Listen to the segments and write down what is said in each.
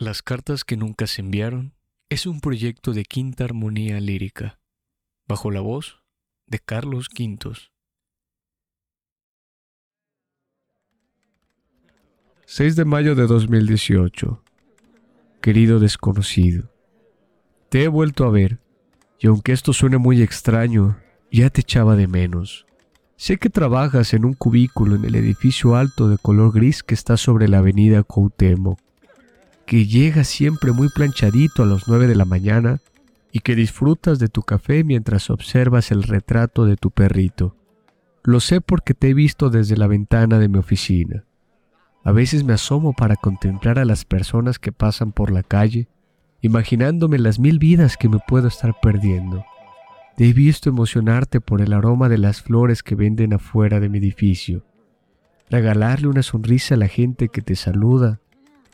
Las cartas que nunca se enviaron es un proyecto de quinta armonía lírica, bajo la voz de Carlos Quintos. 6 de mayo de 2018. Querido desconocido, te he vuelto a ver, y aunque esto suene muy extraño, ya te echaba de menos. Sé que trabajas en un cubículo en el edificio alto de color gris que está sobre la avenida Cuauhtémoc que llegas siempre muy planchadito a las 9 de la mañana y que disfrutas de tu café mientras observas el retrato de tu perrito. Lo sé porque te he visto desde la ventana de mi oficina. A veces me asomo para contemplar a las personas que pasan por la calle, imaginándome las mil vidas que me puedo estar perdiendo. Te he visto emocionarte por el aroma de las flores que venden afuera de mi edificio, regalarle una sonrisa a la gente que te saluda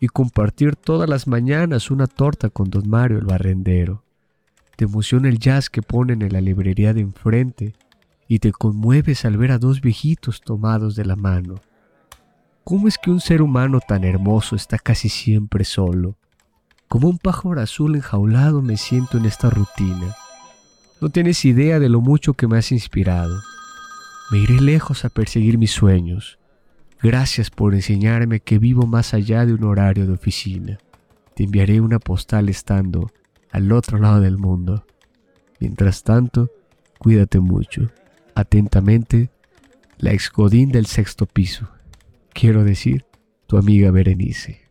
y compartir todas las mañanas una torta con don Mario el barrendero. Te emociona el jazz que ponen en la librería de enfrente y te conmueves al ver a dos viejitos tomados de la mano. ¿Cómo es que un ser humano tan hermoso está casi siempre solo? Como un pájaro azul enjaulado me siento en esta rutina. No tienes idea de lo mucho que me has inspirado. Me iré lejos a perseguir mis sueños Gracias por enseñarme que vivo más allá de un horario de oficina. Te enviaré una postal estando al otro lado del mundo. Mientras tanto, cuídate mucho. Atentamente, la ex Godín del sexto piso. Quiero decir, tu amiga Berenice.